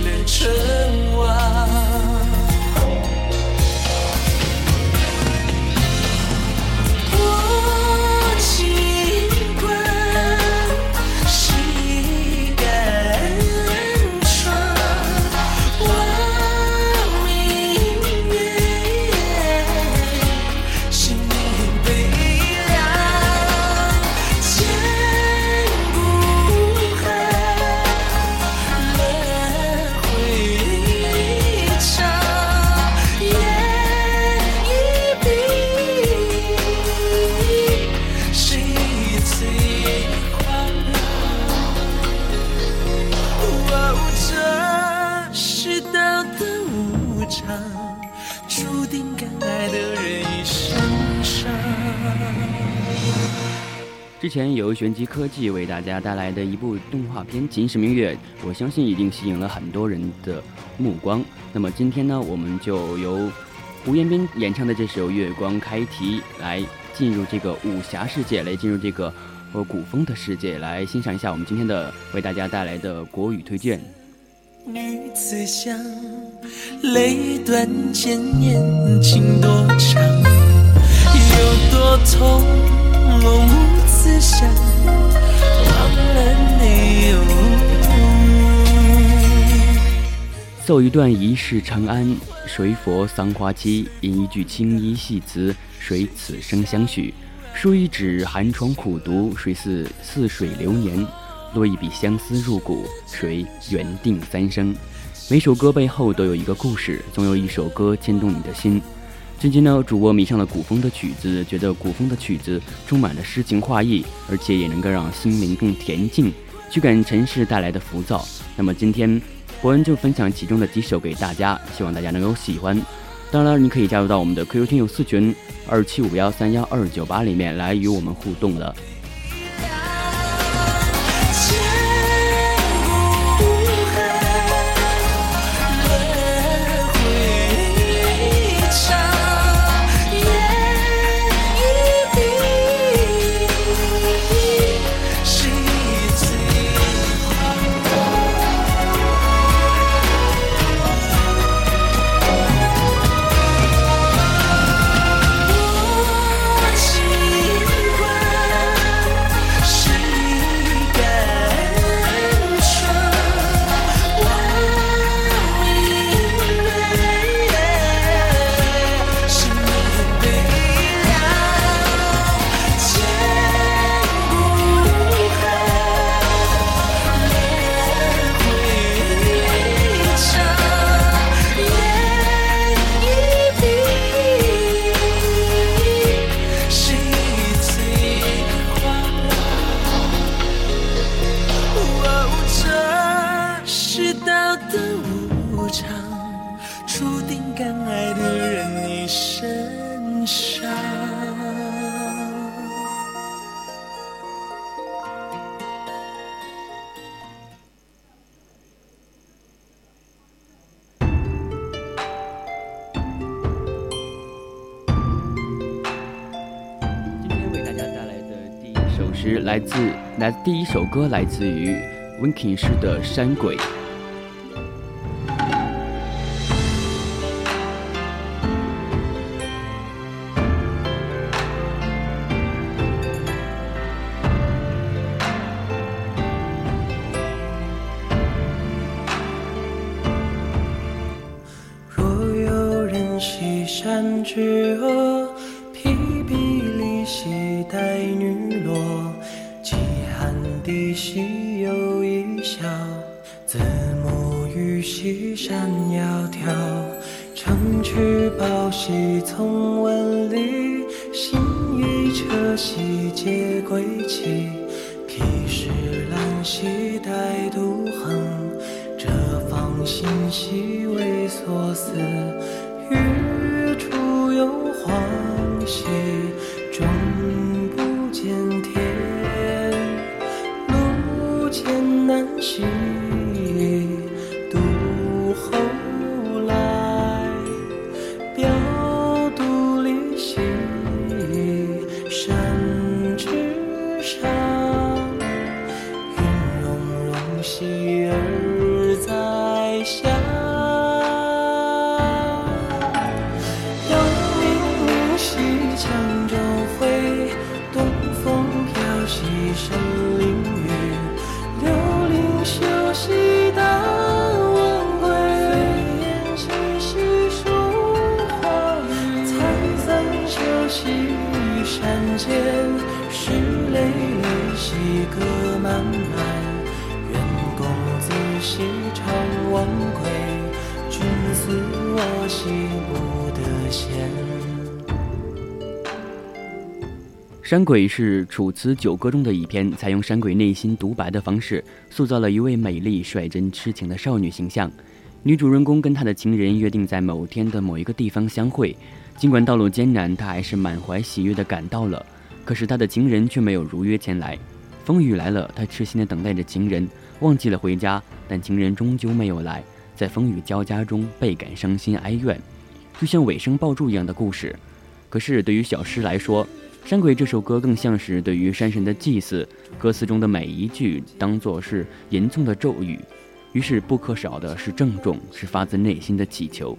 能称王？之前由玄机科技为大家带来的一部动画片《秦时明月》，我相信一定吸引了很多人的目光。那么今天呢，我们就由胡彦斌演唱的这首《月光》开题，来进入这个武侠世界，来进入这个呃古风的世界，来欣赏一下我们今天的为大家带来的国语推荐。女子香，泪断千年情多长，有多痛，无。思想忘了你。奏一段一世长安，谁佛桑花期？吟一句青衣戏词，谁此生相许？书一纸寒窗苦读，谁似似水流年？落一笔相思入骨，谁缘定三生？每首歌背后都有一个故事，总有一首歌牵动你的心。最近呢，主播迷上了古风的曲子，觉得古风的曲子充满了诗情画意，而且也能够让心灵更恬静，驱赶尘世带来的浮躁。那么今天，伯恩就分享其中的几首给大家，希望大家能够喜欢。当然了，你可以加入到我们的 QQ 听友四群二七五幺三幺二九八里面来与我们互动了。来自来第一首歌来自于温庭筠的山鬼。西阶归期。披石兰。兮带独横，这方心兮为所思。欲出有黄兮，山鬼是《楚辞九歌》中的一篇，采用山鬼内心独白的方式，塑造了一位美丽、率真、痴情的少女形象。女主人公跟她的情人约定在某天的某一个地方相会，尽管道路艰难，她还是满怀喜悦地赶到了。可是她的情人却没有如约前来。风雨来了，她痴心地等待着情人，忘记了回家，但情人终究没有来，在风雨交加中倍感伤心哀怨，就像尾声爆竹一样的故事。可是对于小诗来说，《山鬼》这首歌更像是对于山神的祭祀，歌词中的每一句当作是吟诵的咒语，于是不可少的是郑重，是发自内心的祈求。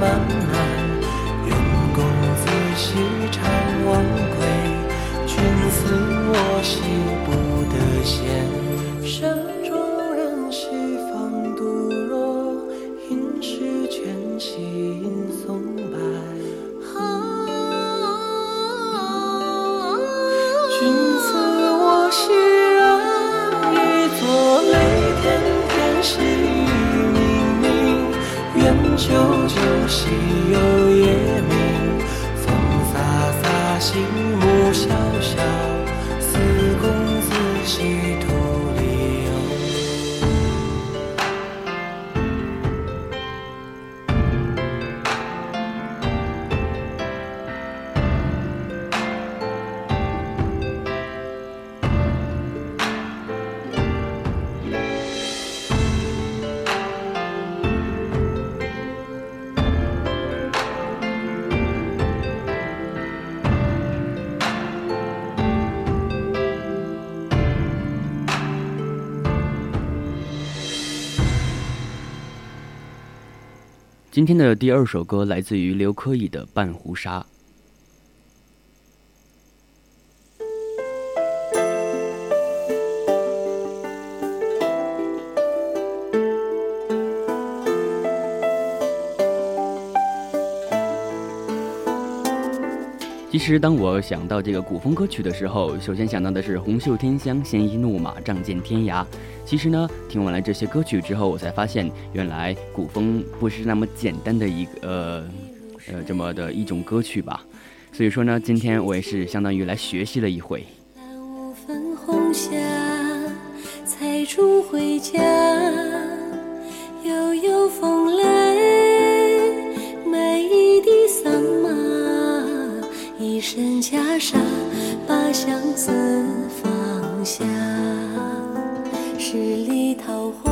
mama. 今天的第二首歌来自于刘珂矣的《半壶纱》。实，当我想到这个古风歌曲的时候，首先想到的是“红袖添香，鲜衣怒马，仗剑天涯”。其实呢，听完了这些歌曲之后，我才发现，原来古风不是那么简单的一个呃呃这么的一种歌曲吧。所以说呢，今天我也是相当于来学习了一回。悠一身袈裟，把相思放下。十里桃花，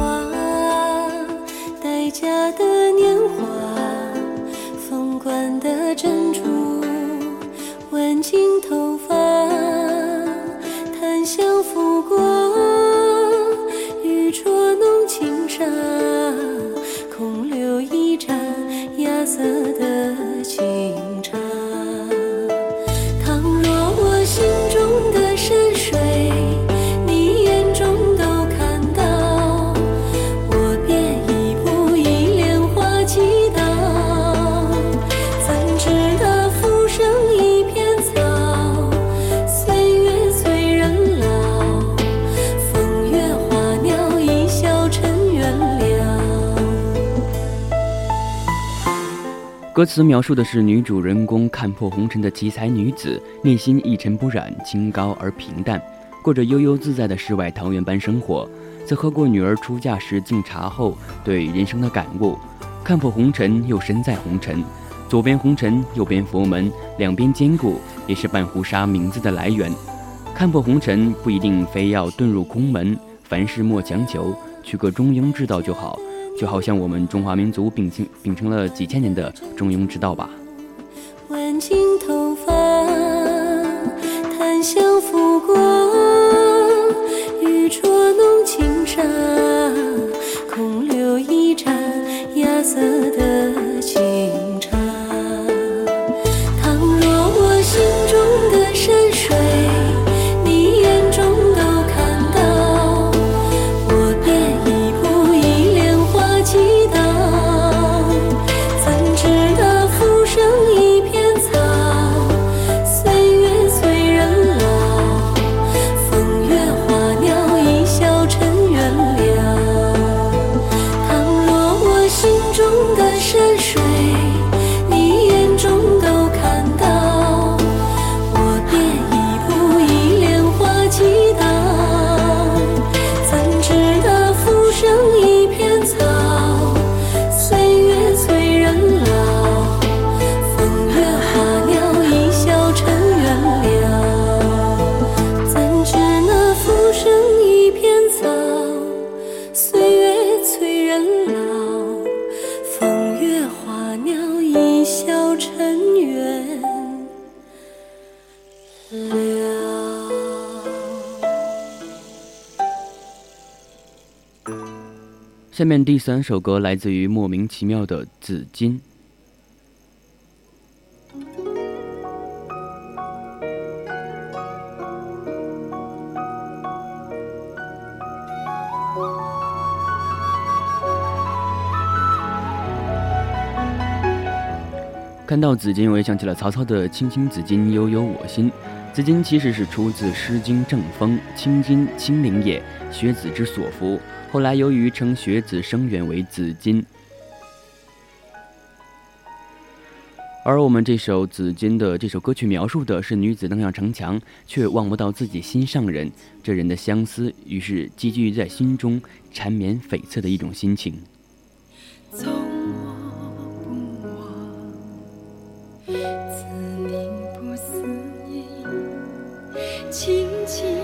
歌词描述的是女主人公看破红尘的奇才女子，内心一尘不染，清高而平淡，过着悠悠自在的世外桃源般生活。在喝过女儿出嫁时敬茶后，对人生的感悟：看破红尘，又身在红尘，左边红尘，右边佛门，两边兼顾，也是半壶纱名字的来源。看破红尘不一定非要遁入空门，凡事莫强求，取个中庸之道就好。就好像我们中华民族秉承秉承了几千年的中庸之道吧。挽尽头发，檀香拂过，玉镯弄轻纱，下面第三首歌来自于莫名其妙的紫金。看到紫金，我也想起了曹操的“青青子衿，悠悠我心”。紫金其实是出自《诗经·正风》：“青金，青灵也，学子之所服。”后来由于称学子生源为紫金，而我们这首紫金的这首歌曲描述的是女子登上城墙，却望不到自己心上人，这人的相思，于是积聚在心中，缠绵悱恻的一种心情。情。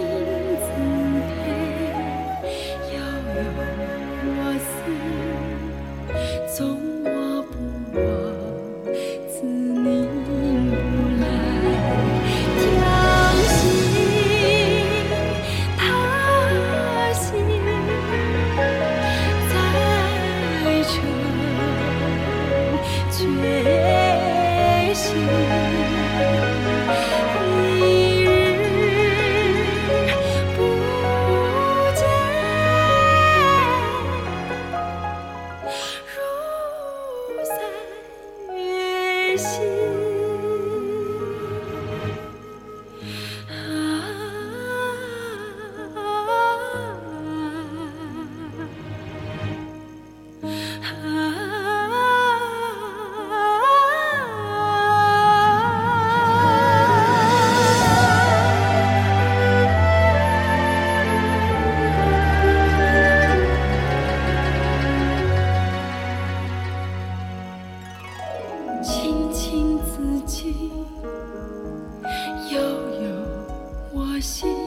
亲自己，悠悠我心。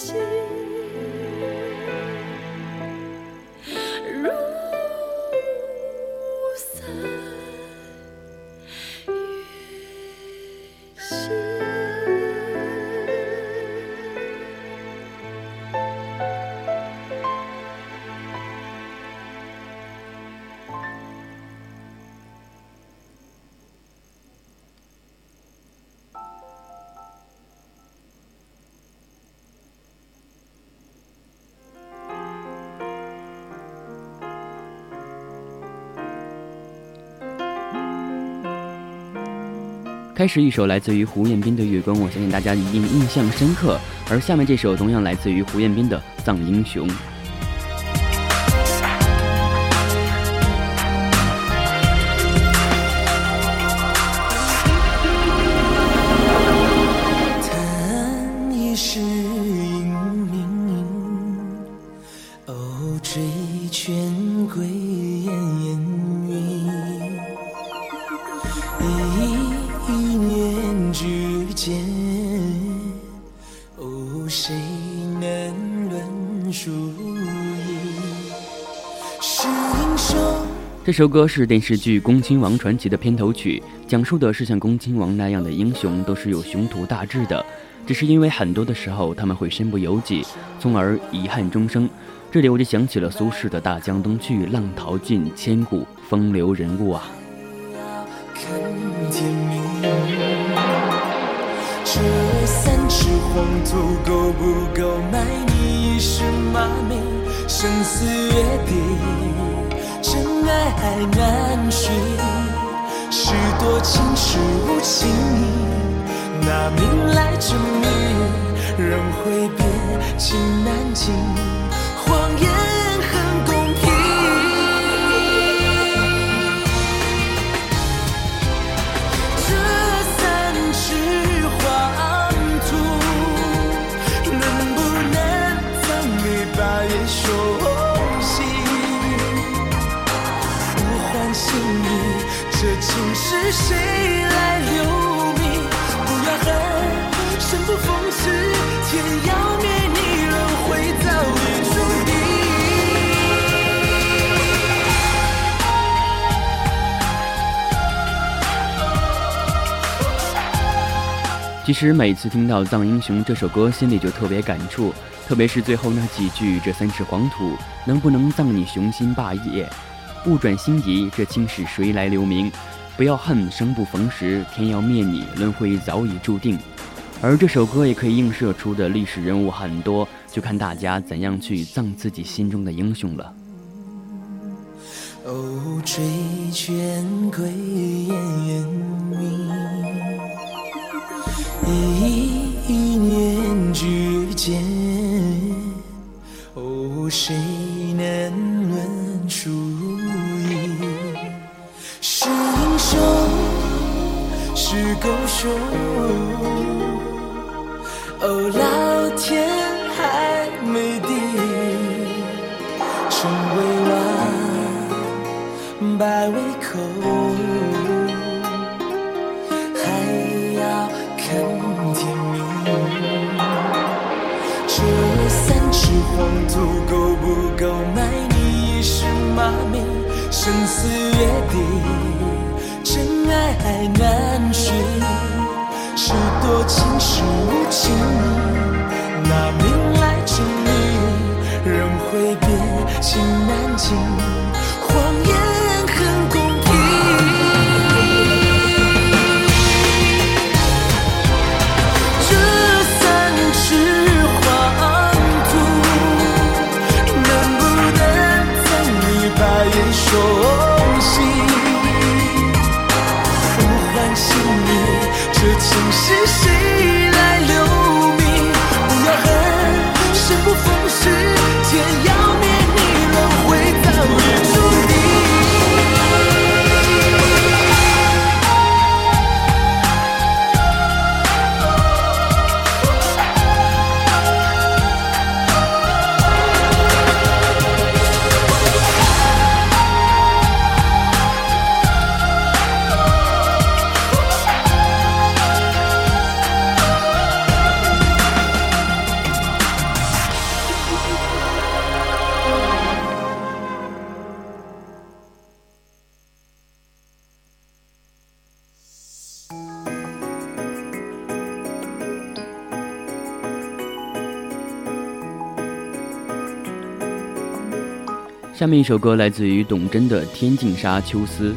心。开始一首来自于胡彦斌的《月光》，我相信大家一定印象深刻。而下面这首同样来自于胡彦斌的《藏英雄》。这首歌是电视剧《恭亲王传奇》的片头曲，讲述的是像恭亲王那样的英雄都是有雄图大志的，只是因为很多的时候他们会身不由己，从而遗憾终生。这里我就想起了苏轼的大江东去，浪淘尽，千古风流人物啊。这三尺黄土够不够埋你一世骂名？生死约定。真爱还难寻，是多情是无情，拿命来证明。人会变，情难尽，谎言谁来留？其实每次听到《藏英雄》这首歌，心里就特别感触，特别是最后那几句：“这三尺黄土，能不能葬你雄心霸业？”不转星移，这青史谁来留名？不要恨，生不逢时，天要灭你，轮回早已注定。而这首歌也可以映射出的历史人物很多，就看大家怎样去葬自己心中的英雄了。哦，追卷归烟云，一念之间，哦，谁能论是狗熊，哦，老天还没定，成为王，败为寇，还要看天明。这三尺黄土够不够埋你一世骂名？生死约定。爱难寻，是多情是无情，拿命来证明。人会变，心难尽，谎言很公平。这三尺黄土，能不能赠你把言说？是谁下面一首歌来自于董贞的《天净沙·秋思》。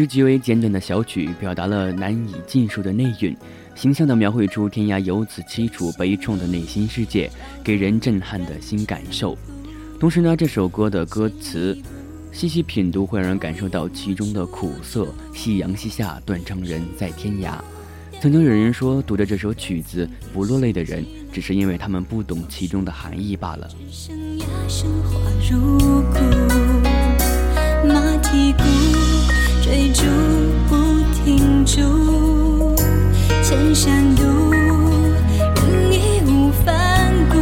支极为简短的小曲，表达了难以尽述的内蕴，形象地描绘出天涯游子凄楚悲怆的内心世界，给人震撼的新感受。同时呢，这首歌的歌词细细品读，会让人感受到其中的苦涩。夕阳西下，断肠人在天涯。曾经有人说，读着这首曲子不落泪的人，只是因为他们不懂其中的含义罢了。马蹄鼓追逐不停住，千山渡，人义无反顾。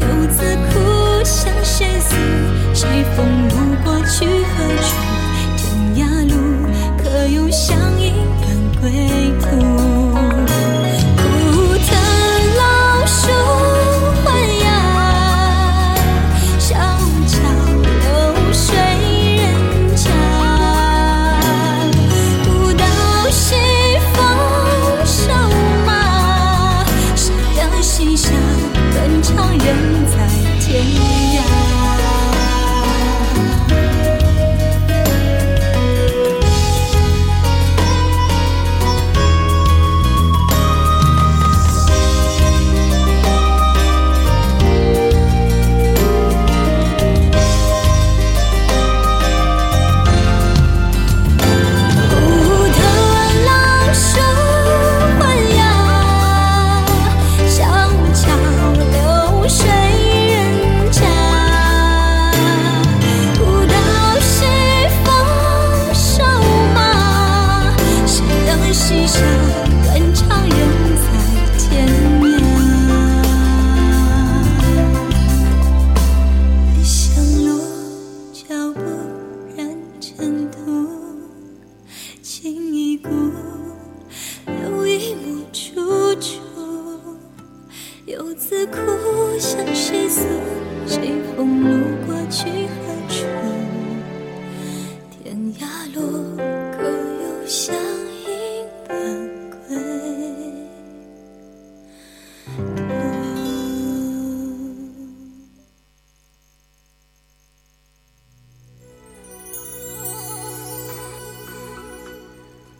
游子苦，向谁诉？西风路过去何处？天涯路，可有相依伴归途？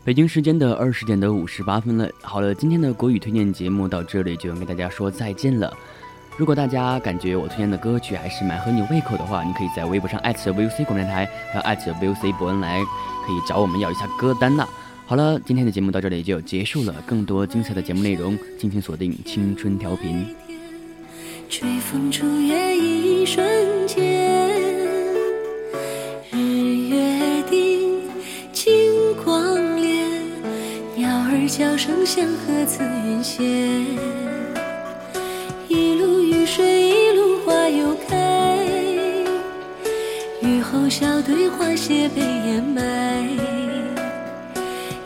北京时间的二十点的五十八分了。好了，今天的国语推荐节目到这里就要跟大家说再见了。如果大家感觉我推荐的歌曲还是蛮合你胃口的话，你可以在微博上艾特 VOC 广播电台，还有艾特 VOC 博恩来，可以找我们要一下歌单呐。好了，今天的节目到这里就结束了。更多精彩的节目内容，敬请锁定青春调频。吹风初月一瞬间。叫声相和慈云闲，一路雨水一路花又开，雨后小队花谢被掩埋，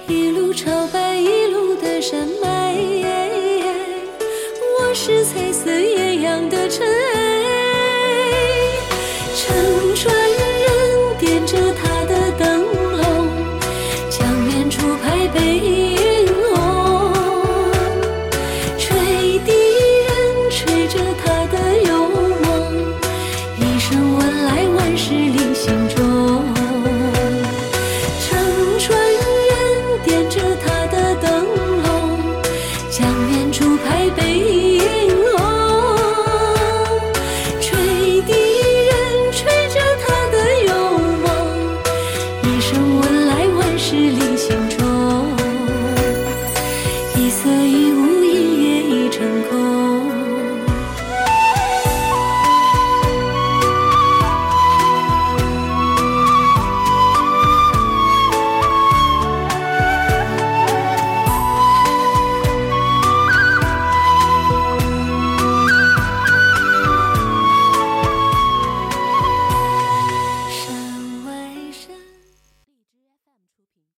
一路朝拜一路的山脉，我是彩色艳阳的尘埃。